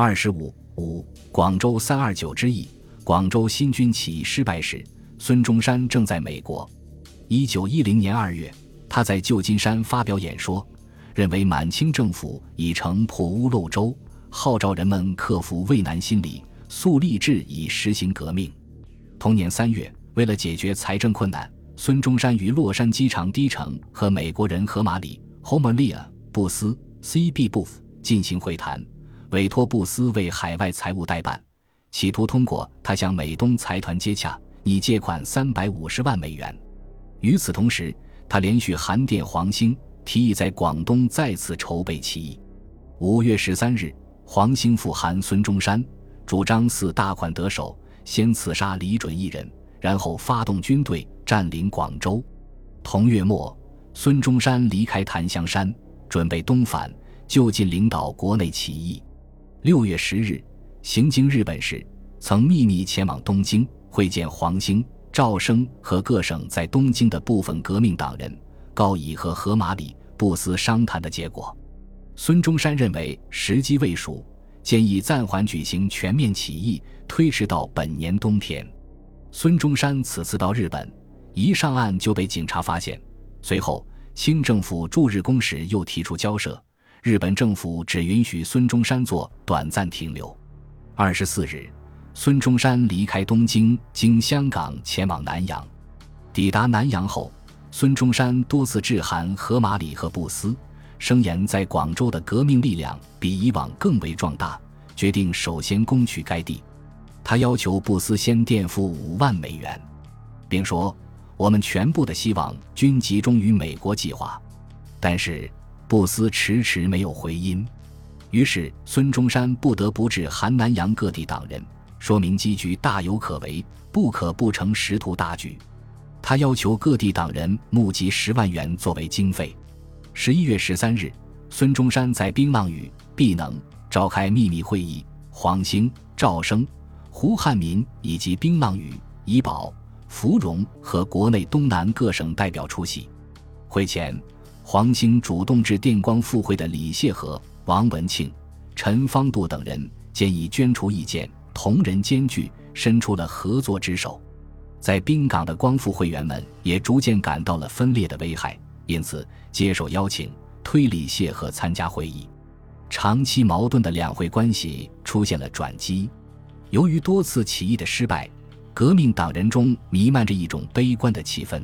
二十五五，广州三二九之役，广州新军起义失败时，孙中山正在美国。一九一零年二月，他在旧金山发表演说，认为满清政府已成破屋漏舟，号召人们克服畏难心理，速立志以实行革命。同年三月，为了解决财政困难，孙中山于洛杉矶长堤城和美国人荷马里 （Homalia） 布斯 （C.B. Booth） 进行会谈。委托布斯为海外财务代办，企图通过他向美东财团接洽，拟借款三百五十万美元。与此同时，他连续函电黄兴，提议在广东再次筹备起义。五月十三日，黄兴复函孙中山，主张四大款得手，先刺杀李准一人，然后发动军队占领广州。同月末，孙中山离开檀香山，准备东返，就近领导国内起义。六月十日，行经日本时，曾秘密前往东京会见黄兴、赵升和各省在东京的部分革命党人，告以和河马里、布斯商谈的结果。孙中山认为时机未熟，建议暂缓举行全面起义，推迟到本年冬天。孙中山此次到日本，一上岸就被警察发现，随后清政府驻日公使又提出交涉。日本政府只允许孙中山做短暂停留。二十四日，孙中山离开东京，经香港前往南洋。抵达南洋后，孙中山多次致函荷马里和布斯，声言在广州的革命力量比以往更为壮大，决定首先攻取该地。他要求布斯先垫付五万美元，并说：“我们全部的希望均集中于美国计划。”但是。布斯迟迟没有回音，于是孙中山不得不致函南洋各地党人，说明机局大有可为，不可不成识图大局。他要求各地党人募集十万元作为经费。十一月十三日，孙中山在槟榔屿毕能召开秘密会议，黄兴、赵升、胡汉民以及槟榔屿、怡保、芙蓉和国内东南各省代表出席。会前。黄兴主动致电光复会的李谢和、王文庆、陈方度等人，建议捐出意见，同仁兼具，伸出了合作之手。在滨港的光复会员们也逐渐感到了分裂的危害，因此接受邀请，推李谢和参加会议。长期矛盾的两会关系出现了转机。由于多次起义的失败，革命党人中弥漫着一种悲观的气氛。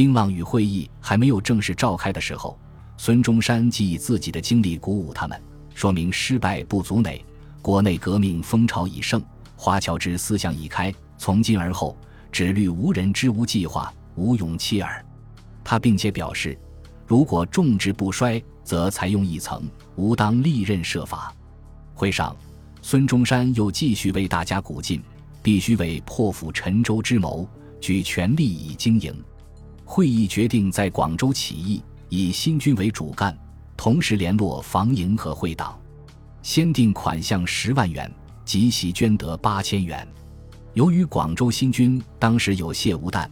槟榔与会议还没有正式召开的时候，孙中山即以自己的经历鼓舞他们，说明失败不足馁，国内革命风潮已盛，华侨之思想已开，从今而后，只虑无人之无计划，无勇气耳。他并且表示，如果众志不衰，则采用一层，吾当历任设法。会上，孙中山又继续为大家鼓劲，必须为破釜沉舟之谋，举全力以经营。会议决定在广州起义，以新军为主干，同时联络防营和会党，先定款项十万元，即席捐得八千元。由于广州新军当时有械无弹，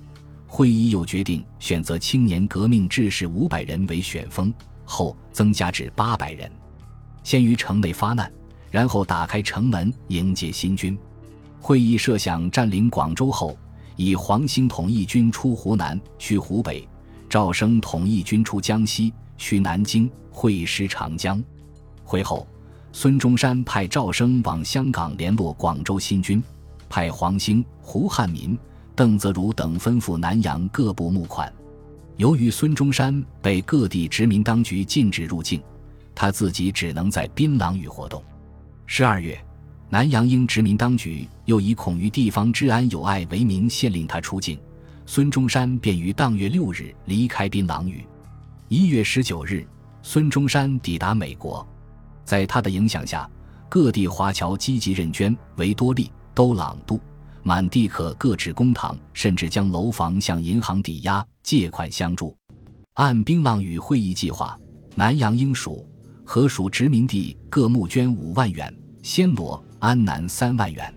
会议又决定选择青年革命志士五百人为选锋，后增加至八百人，先于城内发难，然后打开城门迎接新军。会议设想占领广州后。以黄兴统一军出湖南，去湖北；赵升统一军出江西，去南京会师长江。会后，孙中山派赵升往香港联络广州新军，派黄兴、胡汉民、邓泽如等吩咐南洋各部募款。由于孙中山被各地殖民当局禁止入境，他自己只能在槟榔屿活动。十二月。南洋英殖民当局又以恐于地方治安有碍为名，限令他出境。孙中山便于当月六日离开槟榔屿。一月十九日，孙中山抵达美国，在他的影响下，各地华侨积极认捐，维多利、都朗度、满地可各置公堂，甚至将楼房向银行抵押借款相助。按槟榔屿会议计划，南洋英属、和属殖民地各募捐五万元，暹罗。安南三万元，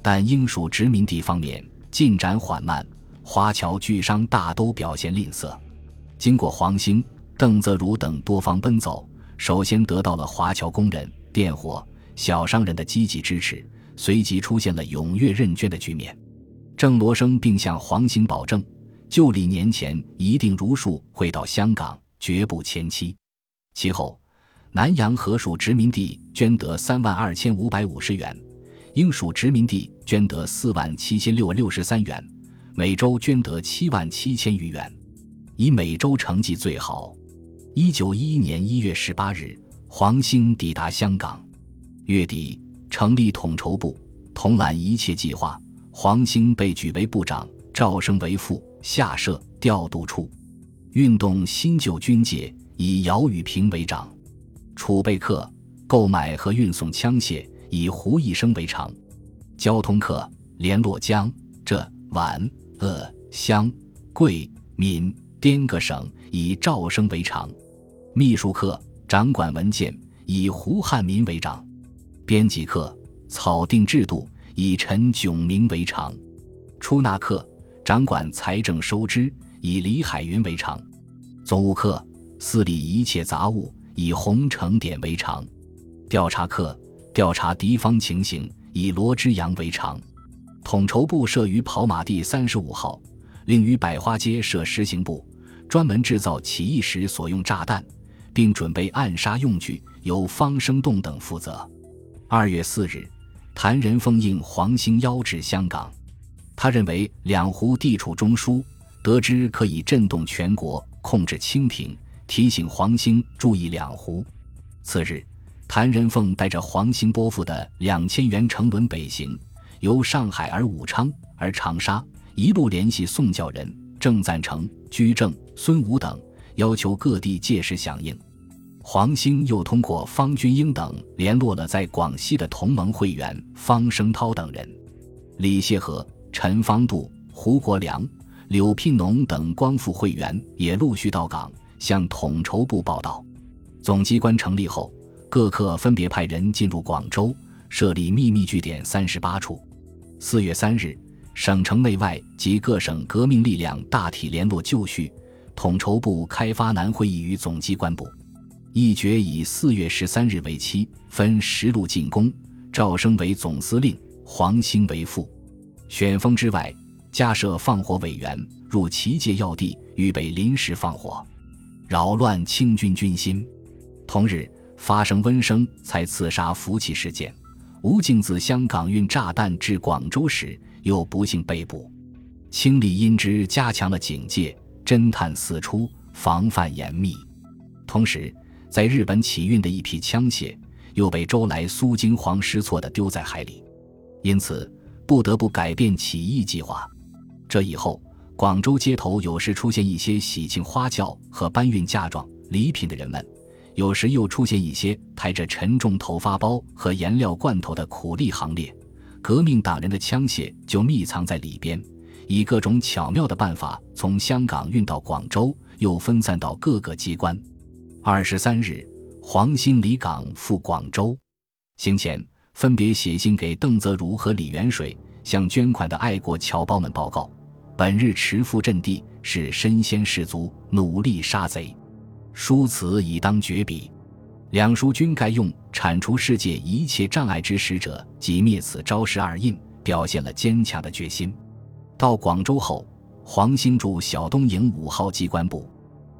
但英属殖民地方面进展缓慢，华侨巨商大都表现吝啬。经过黄兴、邓泽如等多方奔走，首先得到了华侨工人、电火、小商人的积极支持，随即出现了踊跃认捐的局面。郑罗生并向黄兴保证，旧历年前一定如数会到香港，绝不前期。其后，南洋河属殖民地捐得三万二千五百五十元，英属殖民地捐得四万七千六六十三元，美洲捐得七万七千余元，以美洲成绩最好。一九一一年一月十八日，黄兴抵达香港。月底，成立统筹部，统揽一切计划。黄兴被举为部长，赵升为副，下设调度处，运动新旧军界，以姚宇平为长。储备课，购买和运送枪械，以胡一生为长；交通课，联络江浙皖鄂湘桂闽滇各省，以赵生为长；秘书课，掌管文件，以胡汉民为长；编辑课，草定制度，以陈炯明为长；出纳课，掌管财政收支，以李海云为长；总务课，司理一切杂务。以洪承典为常，调查课调查敌方情形，以罗之阳为常。统筹部设于跑马地三十五号，另于百花街设实行部，专门制造起义时所用炸弹，并准备暗杀用具，由方生栋等负责。二月四日，谭仁凤应黄兴邀至香港，他认为两湖地处中枢，得知可以震动全国，控制清廷。提醒黄兴注意两湖。次日，谭仁凤带着黄兴拨付的两千元乘轮北行，由上海而武昌而长沙，一路联系宋教仁、郑赞成、居正、孙武等，要求各地届时响应。黄兴又通过方君英等联络了在广西的同盟会员方声涛等人，李谢和、陈方度、胡国良、柳聘农等光复会员也陆续到港。向统筹部报道，总机关成立后，各科分别派人进入广州，设立秘密据点三十八处。四月三日，省城内外及各省革命力量大体联络就绪，统筹部开发南会议于总机关部，议决以四月十三日为期，分十路进攻，赵升为总司令，黄兴为副。选封之外，加设放火委员，入旗界要地，预备临时放火。扰乱清军军心。同日发生温生才刺杀福气事件，吴敬自香港运炸弹至广州时，又不幸被捕。清理因之加强了警戒，侦探四出，防范严密。同时，在日本起运的一批枪械，又被周来苏惊慌失措地丢在海里，因此不得不改变起义计划。这以后。广州街头有时出现一些喜庆花轿和搬运嫁妆礼品的人们，有时又出现一些抬着沉重头发包和颜料罐头的苦力行列。革命党人的枪械就密藏在里边，以各种巧妙的办法从香港运到广州，又分散到各个机关。二十三日，黄兴离港赴广州，行前分别写信给邓泽如和李元水，向捐款的爱国侨胞们报告。本日持赴阵地，是身先士卒，努力杀贼。书此已当绝笔。两书均该用铲除世界一切障碍之使者及灭此招式二印，表现了坚强的决心。到广州后，黄兴驻小东营五号机关部。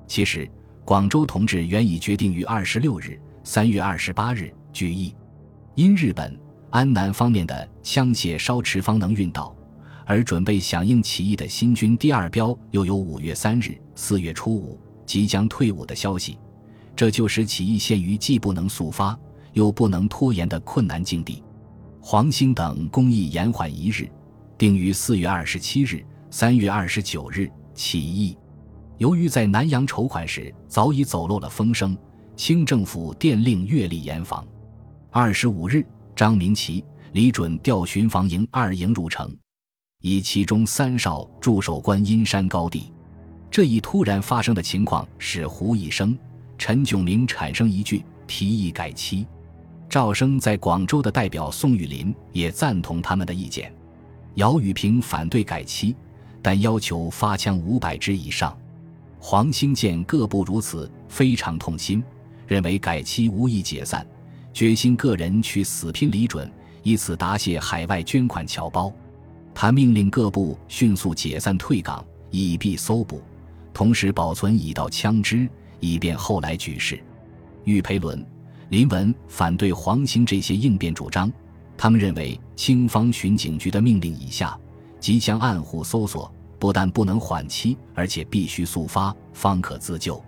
其实，广州同志原已决定于二十六日（三月二十八日）举义，因日本安南方面的枪械稍迟方能运到。而准备响应起义的新军第二标又有五月三日、四月初五即将退伍的消息，这就使起义陷于既不能速发又不能拖延的困难境地。黄兴等公议延缓一日，定于四月二十七日、三月二十九日起义。由于在南洋筹款时早已走漏了风声，清政府电令月例严防。二十五日，张明奇、李准调巡防营二营入城。以其中三少驻守观音山高地，这一突然发生的情况使胡一生、陈炯明产生一句提议改期。赵生在广州的代表宋玉林也赞同他们的意见。姚宇平反对改期，但要求发枪五百支以上。黄兴见各部如此，非常痛心，认为改期无益解散，决心个人去死拼李准，以此答谢海外捐款侨胞。他命令各部迅速解散退港，以避搜捕，同时保存已到枪支，以便后来举事。玉培伦、林文反对黄兴这些应变主张，他们认为清方巡警局的命令已下，即将暗户搜索。不但不能缓期，而且必须速发，方可自救。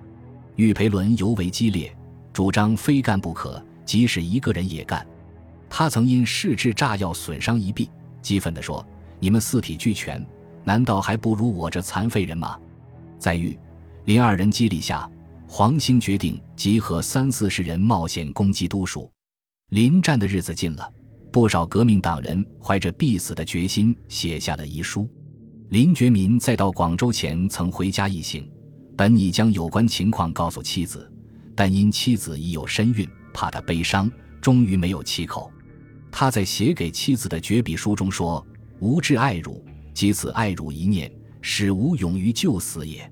玉培伦尤为激烈，主张非干不可，即使一个人也干。他曾因试制炸药损伤一臂，激愤地说：“你们四体俱全，难道还不如我这残废人吗？”在玉、林二人激励下，黄兴决定集合三四十人冒险攻击都署。临战的日子近了，不少革命党人怀着必死的决心，写下了遗书。林觉民在到广州前曾回家一行，本已将有关情况告诉妻子，但因妻子已有身孕，怕他悲伤，终于没有启口。他在写给妻子的绝笔书中说：“吾至爱汝，即此爱汝一念，使吾勇于就死也。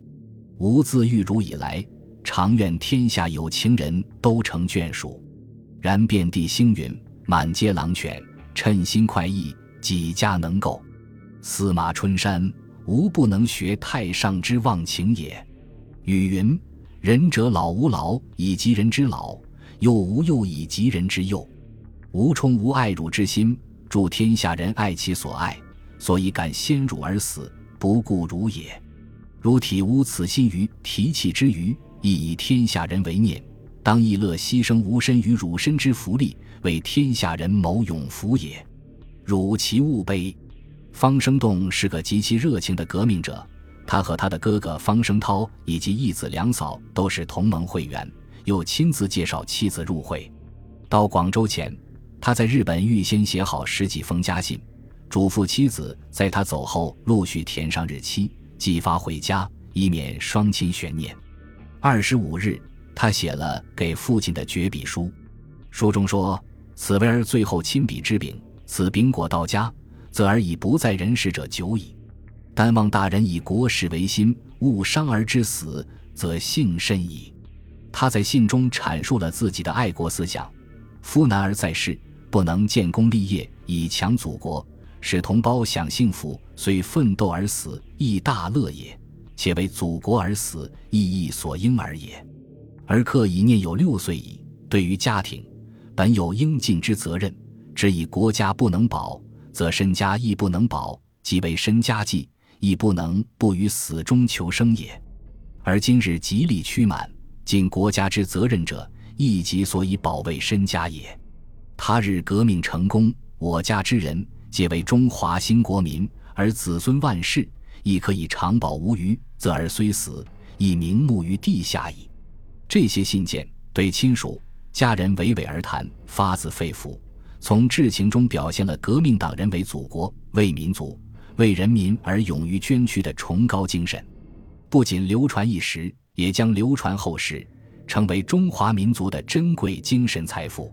吾自遇汝以来，常愿天下有情人都成眷属。然遍地星云，满街狼犬，称心快意，几家能够？”司马春山，吾不能学太上之忘情也。语云：“仁者老吾老以及人之老，幼吾幼以及人之幼。吾充吾爱汝之心，助天下人爱其所爱，所以敢先汝而死，不顾汝也。如体无此心于提气之余，亦以天下人为念，当亦乐牺牲吾身于汝身之福利，为天下人谋永福也。汝其勿悲。”方生栋是个极其热情的革命者，他和他的哥哥方生涛以及义子梁嫂都是同盟会员，又亲自介绍妻子入会。到广州前，他在日本预先写好十几封家信，嘱咐妻子在他走后陆续填上日期，寄发回家，以免双亲悬念。二十五日，他写了给父亲的绝笔书，书中说：“此为儿最后亲笔之柄，此饼果到家。”则儿已不在人世者久矣，但望大人以国事为心，勿伤儿之死，则幸甚矣。他在信中阐述了自己的爱国思想：夫男儿在世，不能建功立业以强祖国，使同胞享幸福，虽奋斗而死，亦大乐也；且为祖国而死，亦亦所应而也。而客已念有六岁矣，对于家庭，本有应尽之责任，只以国家不能保。则身家亦不能保，即为身家计，亦不能不于死中求生也。而今日极力驱满，尽国家之责任者，亦即所以保卫身家也。他日革命成功，我家之人皆为中华兴国民，而子孙万世亦可以长保无虞，则儿虽死，亦名目于地下矣。这些信件对亲属家人娓娓而谈，发自肺腑。从至情中表现了革命党人为祖国、为民族、为人民而勇于捐躯的崇高精神，不仅流传一时，也将流传后世，成为中华民族的珍贵精神财富。